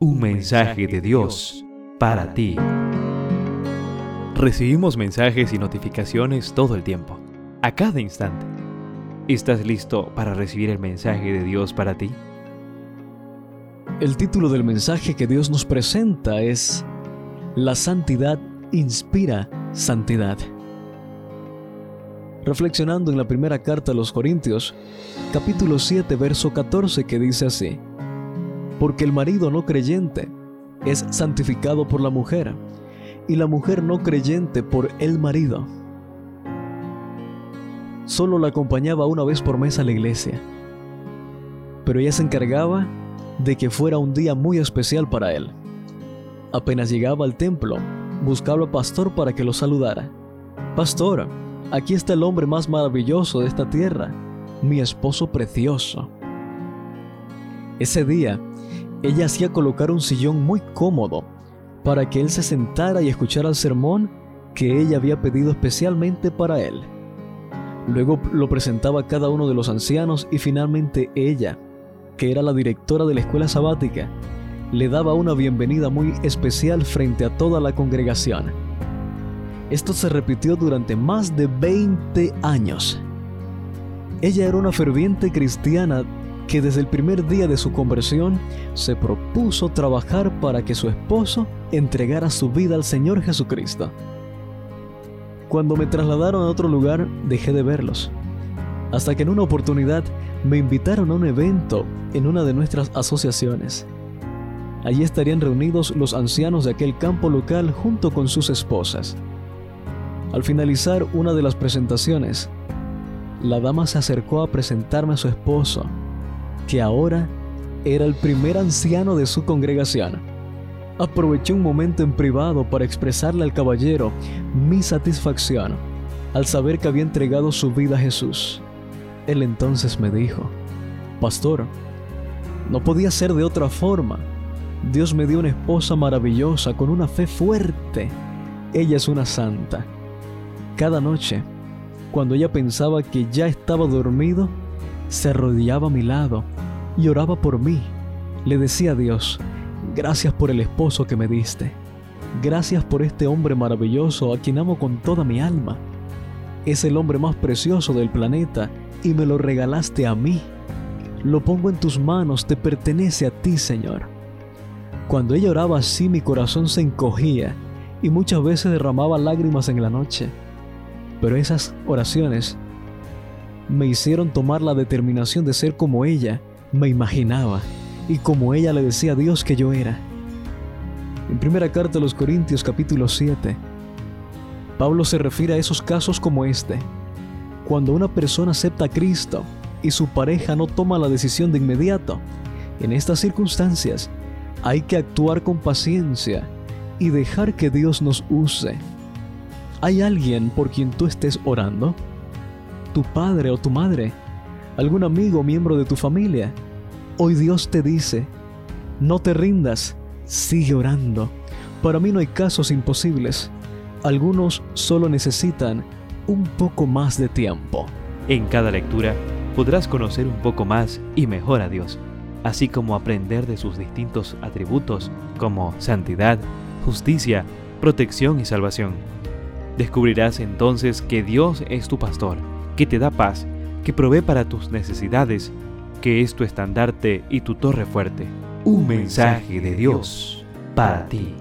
Un mensaje de Dios para ti. Recibimos mensajes y notificaciones todo el tiempo, a cada instante. ¿Estás listo para recibir el mensaje de Dios para ti? El título del mensaje que Dios nos presenta es La santidad inspira santidad. Reflexionando en la primera carta a los Corintios, capítulo 7, verso 14, que dice así, porque el marido no creyente es santificado por la mujer y la mujer no creyente por el marido. Solo la acompañaba una vez por mes a la iglesia, pero ella se encargaba de que fuera un día muy especial para él. Apenas llegaba al templo, buscaba al pastor para que lo saludara. Pastor, aquí está el hombre más maravilloso de esta tierra, mi esposo precioso. Ese día, ella hacía colocar un sillón muy cómodo para que él se sentara y escuchara el sermón que ella había pedido especialmente para él. Luego lo presentaba a cada uno de los ancianos y finalmente ella, que era la directora de la escuela sabática, le daba una bienvenida muy especial frente a toda la congregación. Esto se repitió durante más de 20 años. Ella era una ferviente cristiana que desde el primer día de su conversión se propuso trabajar para que su esposo entregara su vida al Señor Jesucristo. Cuando me trasladaron a otro lugar, dejé de verlos, hasta que en una oportunidad me invitaron a un evento en una de nuestras asociaciones. Allí estarían reunidos los ancianos de aquel campo local junto con sus esposas. Al finalizar una de las presentaciones, la dama se acercó a presentarme a su esposo que ahora era el primer anciano de su congregación. Aproveché un momento en privado para expresarle al caballero mi satisfacción al saber que había entregado su vida a Jesús. Él entonces me dijo, Pastor, no podía ser de otra forma. Dios me dio una esposa maravillosa con una fe fuerte. Ella es una santa. Cada noche, cuando ella pensaba que ya estaba dormido, se arrodillaba a mi lado y oraba por mí. Le decía a Dios, gracias por el esposo que me diste. Gracias por este hombre maravilloso a quien amo con toda mi alma. Es el hombre más precioso del planeta y me lo regalaste a mí. Lo pongo en tus manos, te pertenece a ti, Señor. Cuando ella oraba así mi corazón se encogía y muchas veces derramaba lágrimas en la noche. Pero esas oraciones me hicieron tomar la determinación de ser como ella me imaginaba y como ella le decía a Dios que yo era. En primera carta a los Corintios capítulo 7, Pablo se refiere a esos casos como este, cuando una persona acepta a Cristo y su pareja no toma la decisión de inmediato. En estas circunstancias hay que actuar con paciencia y dejar que Dios nos use. ¿Hay alguien por quien tú estés orando? ¿Tu padre o tu madre? algún amigo o miembro de tu familia. Hoy Dios te dice, no te rindas, sigue orando. Para mí no hay casos imposibles. Algunos solo necesitan un poco más de tiempo. En cada lectura podrás conocer un poco más y mejor a Dios, así como aprender de sus distintos atributos como santidad, justicia, protección y salvación. Descubrirás entonces que Dios es tu pastor, que te da paz que provee para tus necesidades, que es tu estandarte y tu torre fuerte. Un mensaje de Dios para ti.